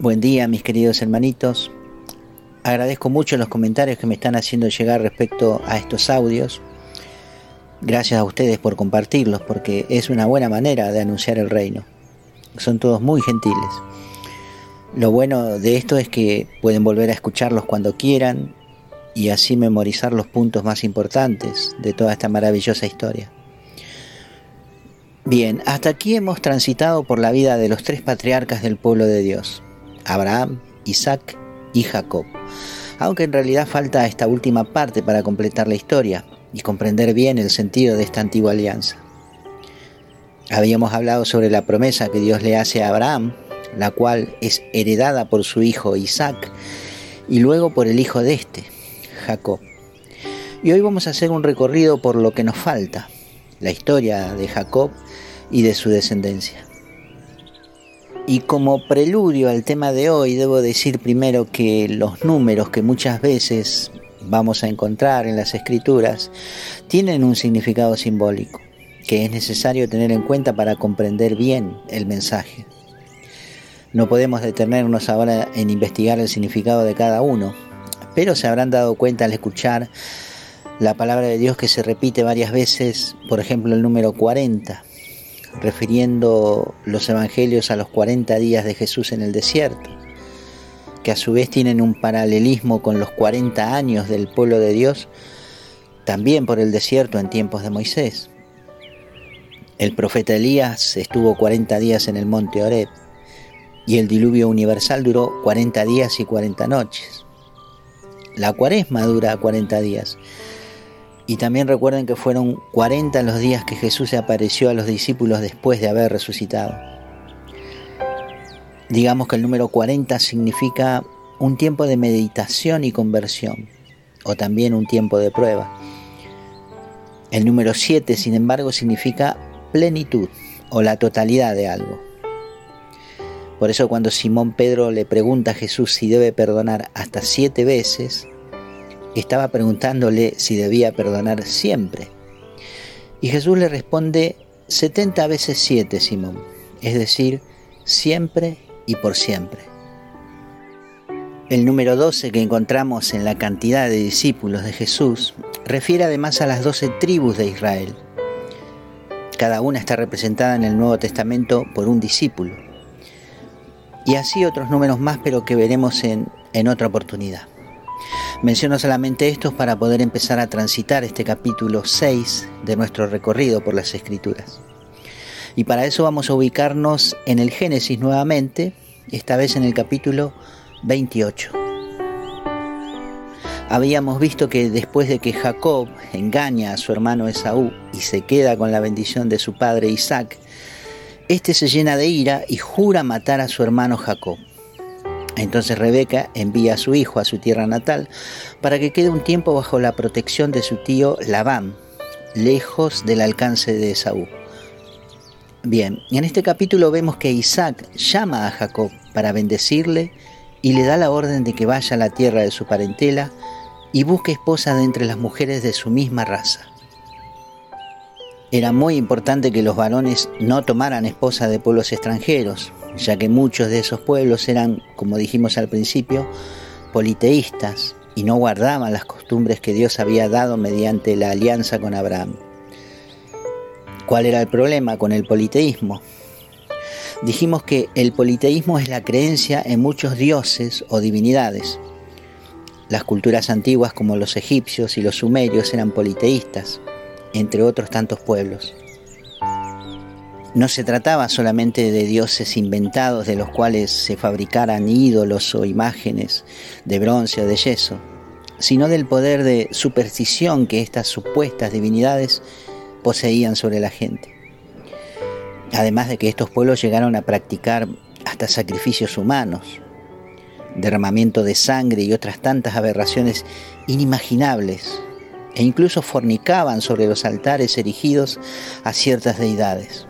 Buen día mis queridos hermanitos. Agradezco mucho los comentarios que me están haciendo llegar respecto a estos audios. Gracias a ustedes por compartirlos porque es una buena manera de anunciar el reino. Son todos muy gentiles. Lo bueno de esto es que pueden volver a escucharlos cuando quieran y así memorizar los puntos más importantes de toda esta maravillosa historia. Bien, hasta aquí hemos transitado por la vida de los tres patriarcas del pueblo de Dios. Abraham, Isaac y Jacob. Aunque en realidad falta esta última parte para completar la historia y comprender bien el sentido de esta antigua alianza. Habíamos hablado sobre la promesa que Dios le hace a Abraham, la cual es heredada por su hijo Isaac y luego por el hijo de este, Jacob. Y hoy vamos a hacer un recorrido por lo que nos falta, la historia de Jacob y de su descendencia. Y como preludio al tema de hoy, debo decir primero que los números que muchas veces vamos a encontrar en las escrituras tienen un significado simbólico que es necesario tener en cuenta para comprender bien el mensaje. No podemos detenernos ahora en investigar el significado de cada uno, pero se habrán dado cuenta al escuchar la palabra de Dios que se repite varias veces, por ejemplo el número 40, refiriendo los evangelios a los 40 días de Jesús en el desierto, que a su vez tienen un paralelismo con los 40 años del pueblo de Dios, también por el desierto en tiempos de Moisés. El profeta Elías estuvo 40 días en el monte Oreb y el diluvio universal duró 40 días y 40 noches. La cuaresma dura 40 días y también recuerden que fueron 40 los días que Jesús se apareció a los discípulos después de haber resucitado. Digamos que el número 40 significa un tiempo de meditación y conversión, o también un tiempo de prueba. El número 7, sin embargo, significa plenitud o la totalidad de algo. Por eso cuando Simón Pedro le pregunta a Jesús si debe perdonar hasta siete veces, estaba preguntándole si debía perdonar siempre. Y Jesús le responde 70 veces 7, Simón, es decir, siempre y por siempre. El número 12 que encontramos en la cantidad de discípulos de Jesús refiere además a las 12 tribus de Israel. Cada una está representada en el Nuevo Testamento por un discípulo. Y así otros números más, pero que veremos en, en otra oportunidad. Menciono solamente estos para poder empezar a transitar este capítulo 6 de nuestro recorrido por las Escrituras. Y para eso vamos a ubicarnos en el Génesis nuevamente, esta vez en el capítulo 28. Habíamos visto que después de que Jacob engaña a su hermano Esaú y se queda con la bendición de su padre Isaac, este se llena de ira y jura matar a su hermano Jacob. Entonces Rebeca envía a su hijo a su tierra natal para que quede un tiempo bajo la protección de su tío Labán, lejos del alcance de Esaú. Bien, en este capítulo vemos que Isaac llama a Jacob para bendecirle y le da la orden de que vaya a la tierra de su parentela y busque esposa de entre las mujeres de su misma raza. Era muy importante que los varones no tomaran esposa de pueblos extranjeros, ya que muchos de esos pueblos eran, como dijimos al principio, politeístas y no guardaban las costumbres que Dios había dado mediante la alianza con Abraham. ¿Cuál era el problema con el politeísmo? Dijimos que el politeísmo es la creencia en muchos dioses o divinidades. Las culturas antiguas como los egipcios y los sumerios eran politeístas, entre otros tantos pueblos. No se trataba solamente de dioses inventados de los cuales se fabricaran ídolos o imágenes de bronce o de yeso, sino del poder de superstición que estas supuestas divinidades poseían sobre la gente. Además de que estos pueblos llegaron a practicar hasta sacrificios humanos, derramamiento de sangre y otras tantas aberraciones inimaginables, e incluso fornicaban sobre los altares erigidos a ciertas deidades.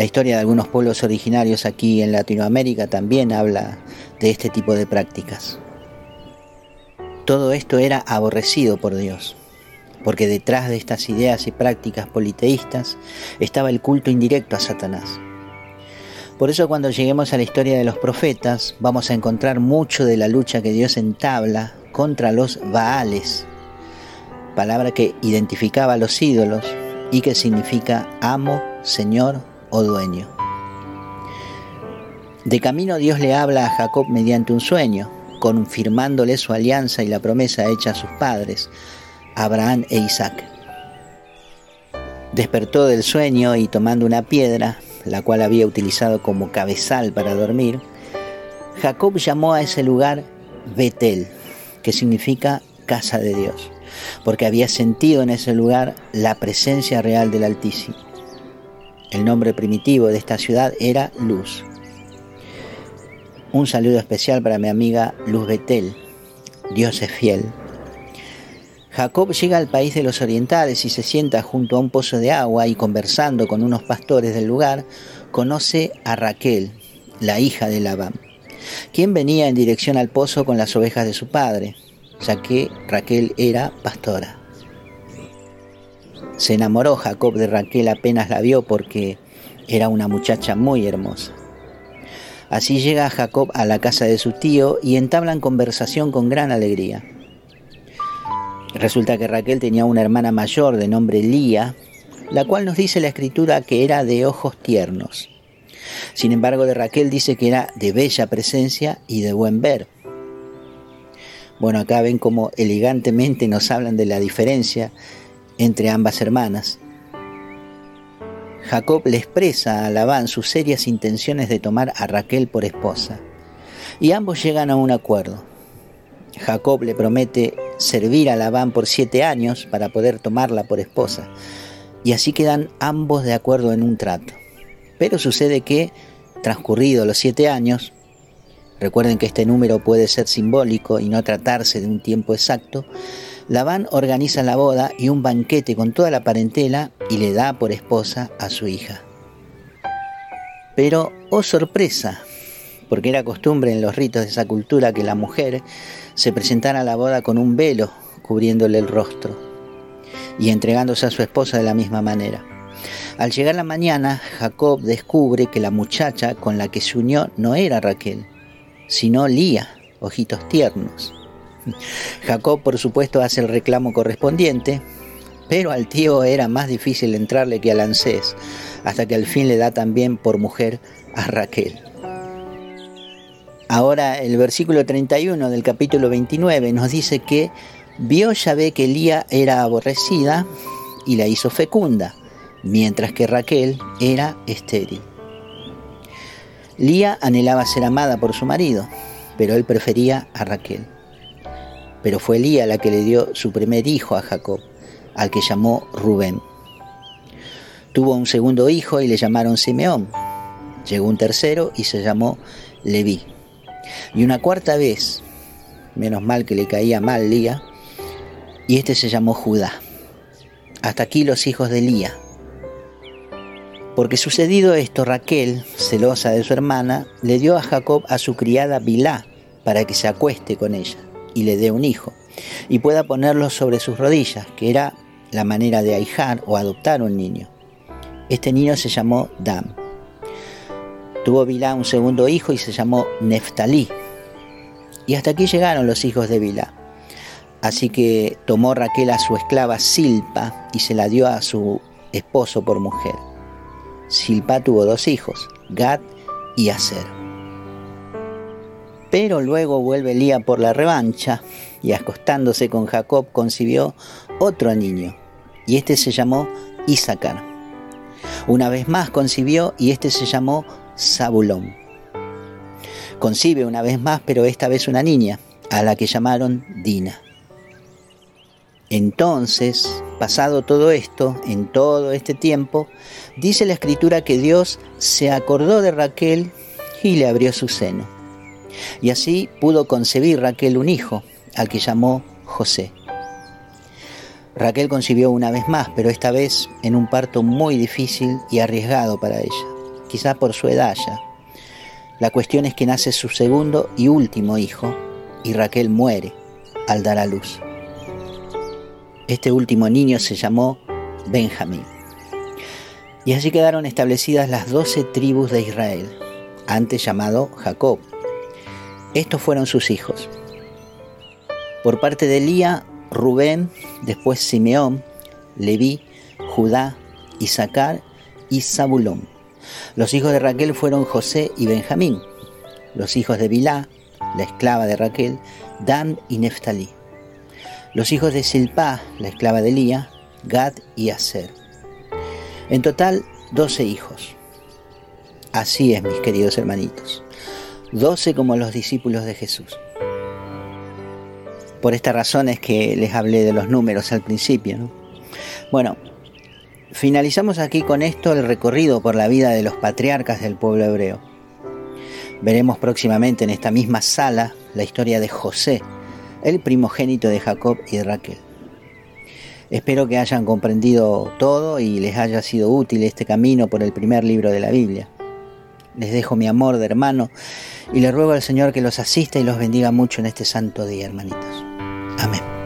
La historia de algunos pueblos originarios aquí en Latinoamérica también habla de este tipo de prácticas. Todo esto era aborrecido por Dios, porque detrás de estas ideas y prácticas politeístas estaba el culto indirecto a Satanás. Por eso cuando lleguemos a la historia de los profetas vamos a encontrar mucho de la lucha que Dios entabla contra los Baales, palabra que identificaba a los ídolos y que significa amo, señor o dueño. De camino Dios le habla a Jacob mediante un sueño, confirmándole su alianza y la promesa hecha a sus padres, Abraham e Isaac. Despertó del sueño y tomando una piedra, la cual había utilizado como cabezal para dormir, Jacob llamó a ese lugar Betel, que significa casa de Dios, porque había sentido en ese lugar la presencia real del Altísimo. El nombre primitivo de esta ciudad era Luz. Un saludo especial para mi amiga Luz Betel. Dios es fiel. Jacob llega al país de los orientales y se sienta junto a un pozo de agua y conversando con unos pastores del lugar, conoce a Raquel, la hija de Labán, quien venía en dirección al pozo con las ovejas de su padre, ya que Raquel era pastora. Se enamoró Jacob de Raquel apenas la vio porque era una muchacha muy hermosa. Así llega Jacob a la casa de su tío y entablan conversación con gran alegría. Resulta que Raquel tenía una hermana mayor de nombre Lía, la cual nos dice la escritura que era de ojos tiernos. Sin embargo, de Raquel dice que era de bella presencia y de buen ver. Bueno, acá ven cómo elegantemente nos hablan de la diferencia entre ambas hermanas. Jacob le expresa a Labán sus serias intenciones de tomar a Raquel por esposa, y ambos llegan a un acuerdo. Jacob le promete servir a Labán por siete años para poder tomarla por esposa. Y así quedan ambos de acuerdo en un trato. Pero sucede que, transcurridos los siete años, recuerden que este número puede ser simbólico y no tratarse de un tiempo exacto, Labán organiza la boda y un banquete con toda la parentela y le da por esposa a su hija. Pero, oh sorpresa, porque era costumbre en los ritos de esa cultura que la mujer se presentara a la boda con un velo cubriéndole el rostro y entregándose a su esposa de la misma manera. Al llegar la mañana, Jacob descubre que la muchacha con la que se unió no era Raquel, sino Lía, ojitos tiernos. Jacob, por supuesto, hace el reclamo correspondiente, pero al tío era más difícil entrarle que al Ancés, hasta que al fin le da también por mujer a Raquel. Ahora el versículo 31 del capítulo 29 nos dice que vio Yahvé que Elía era aborrecida y la hizo fecunda, mientras que Raquel era estéril. Lía anhelaba ser amada por su marido, pero él prefería a Raquel. Pero fue Lía la que le dio su primer hijo a Jacob, al que llamó Rubén. Tuvo un segundo hijo y le llamaron Simeón. Llegó un tercero y se llamó Leví. Y una cuarta vez, menos mal que le caía mal Lía, y este se llamó Judá. Hasta aquí los hijos de Lía. Porque sucedido esto, Raquel, celosa de su hermana, le dio a Jacob a su criada Bilá para que se acueste con ella y le dé un hijo, y pueda ponerlo sobre sus rodillas, que era la manera de ahijar o adoptar un niño. Este niño se llamó Dam. Tuvo Bilá un segundo hijo y se llamó Neftalí. Y hasta aquí llegaron los hijos de Bilá. Así que tomó Raquel a su esclava Silpa y se la dio a su esposo por mujer. Silpa tuvo dos hijos, Gad y Aser. Pero luego vuelve Lía por la revancha y acostándose con Jacob concibió otro niño, y este se llamó Isaacar. Una vez más concibió y este se llamó Zabulón. Concibe una vez más, pero esta vez una niña, a la que llamaron Dina. Entonces, pasado todo esto, en todo este tiempo, dice la escritura que Dios se acordó de Raquel y le abrió su seno. Y así pudo concebir Raquel un hijo, al que llamó José. Raquel concibió una vez más, pero esta vez en un parto muy difícil y arriesgado para ella quizá por su edad ya. La cuestión es que nace su segundo y último hijo y Raquel muere al dar a luz. Este último niño se llamó Benjamín. Y así quedaron establecidas las doce tribus de Israel, antes llamado Jacob. Estos fueron sus hijos. Por parte de Elía, Rubén, después Simeón, Leví, Judá, Isaacar y Zabulón. Los hijos de Raquel fueron José y Benjamín. Los hijos de Bilá, la esclava de Raquel, Dan y Neftalí. Los hijos de Silpá, la esclava de Elía, Gad y Aser. En total, doce hijos. Así es, mis queridos hermanitos. Doce como los discípulos de Jesús. Por esta razón es que les hablé de los números al principio. Bueno, finalizamos aquí con esto el recorrido por la vida de los patriarcas del pueblo hebreo. Veremos próximamente en esta misma sala la historia de José, el primogénito de Jacob y de Raquel. Espero que hayan comprendido todo y les haya sido útil este camino por el primer libro de la Biblia. Les dejo mi amor de hermano y le ruego al Señor que los asista y los bendiga mucho en este santo día, hermanitos. Amén.